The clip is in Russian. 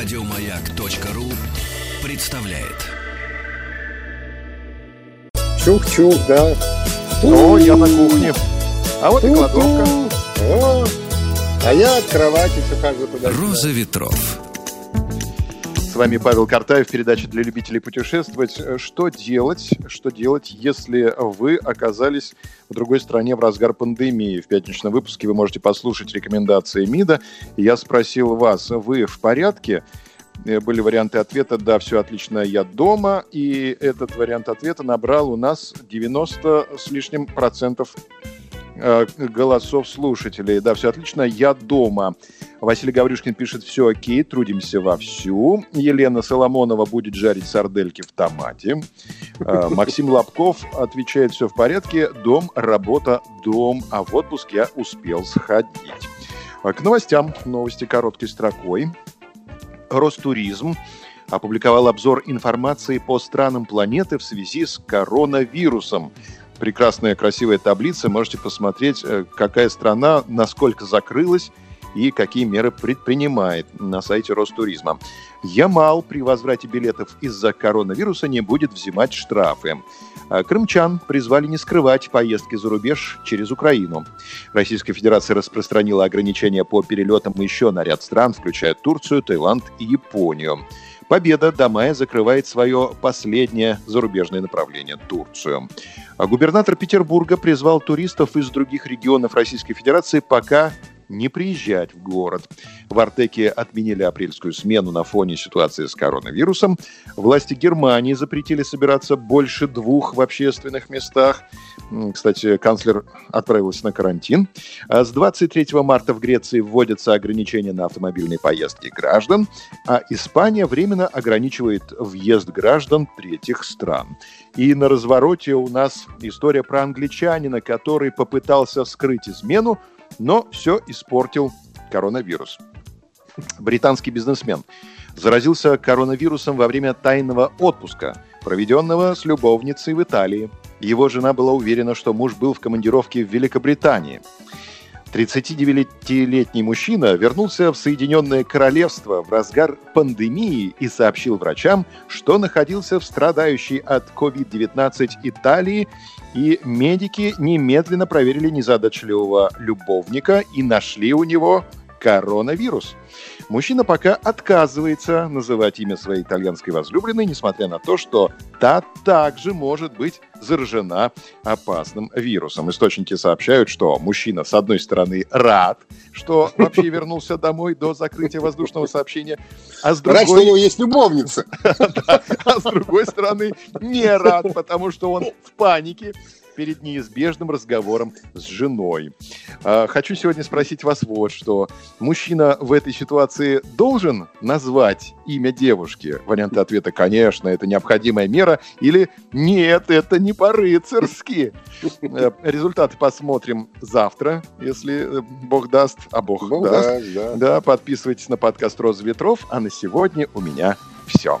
Радиомаяк.ру представляет. Чух-чух, да. О, я на кухне. А вот и кладовка. О, а я от кровати все хожу туда. Роза ветров. Вами Павел Картаев, передача для любителей путешествовать. Что делать, что делать, если вы оказались в другой стране в разгар пандемии? В пятничном выпуске вы можете послушать рекомендации МИДа. Я спросил вас, вы в порядке? Э, были варианты ответа «Да, все отлично, я дома». И этот вариант ответа набрал у нас 90 с лишним процентов э, голосов слушателей. Да, все отлично, я дома. Василий Гаврюшкин пишет, все окей, трудимся вовсю. Елена Соломонова будет жарить сардельки в томате. Э, Максим Лобков отвечает, все в порядке, дом, работа, дом, а в отпуск я успел сходить. К новостям. Новости короткой строкой. Ростуризм опубликовал обзор информации по странам планеты в связи с коронавирусом. Прекрасная, красивая таблица. Можете посмотреть, э, какая страна, насколько закрылась и какие меры предпринимает на сайте Ростуризма. Ямал при возврате билетов из-за коронавируса не будет взимать штрафы. А крымчан призвали не скрывать поездки за рубеж через Украину. Российская Федерация распространила ограничения по перелетам еще на ряд стран, включая Турцию, Таиланд и Японию. Победа до мая закрывает свое последнее зарубежное направление – Турцию. А губернатор Петербурга призвал туристов из других регионов Российской Федерации пока не приезжать в город. В Артеке отменили апрельскую смену на фоне ситуации с коронавирусом. Власти Германии запретили собираться больше двух в общественных местах. Кстати, канцлер отправился на карантин. А с 23 марта в Греции вводятся ограничения на автомобильные поездки граждан, а Испания временно ограничивает въезд граждан третьих стран. И на развороте у нас история про англичанина, который попытался скрыть измену, но все испортил коронавирус. Британский бизнесмен заразился коронавирусом во время тайного отпуска, проведенного с любовницей в Италии. Его жена была уверена, что муж был в командировке в Великобритании. 39-летний мужчина вернулся в Соединенное Королевство в разгар пандемии и сообщил врачам, что находился в страдающей от COVID-19 Италии, и медики немедленно проверили незадачливого любовника и нашли у него коронавирус. Мужчина пока отказывается называть имя своей итальянской возлюбленной, несмотря на то, что та также может быть заражена опасным вирусом. Источники сообщают, что мужчина, с одной стороны, рад, что вообще вернулся домой до закрытия воздушного сообщения, а с другой... Рад, что у него есть любовница. А с другой стороны, не рад, потому что он в панике перед неизбежным разговором с женой. А, хочу сегодня спросить вас вот что. Мужчина в этой ситуации должен назвать имя девушки? Варианты ответа, конечно, это необходимая мера. Или нет, это не по-рыцарски. Э, результаты посмотрим завтра, если э, Бог даст. А Бог, Бог даст. даст, да. Да, подписывайтесь на подкаст «Роза ветров». А на сегодня у меня все.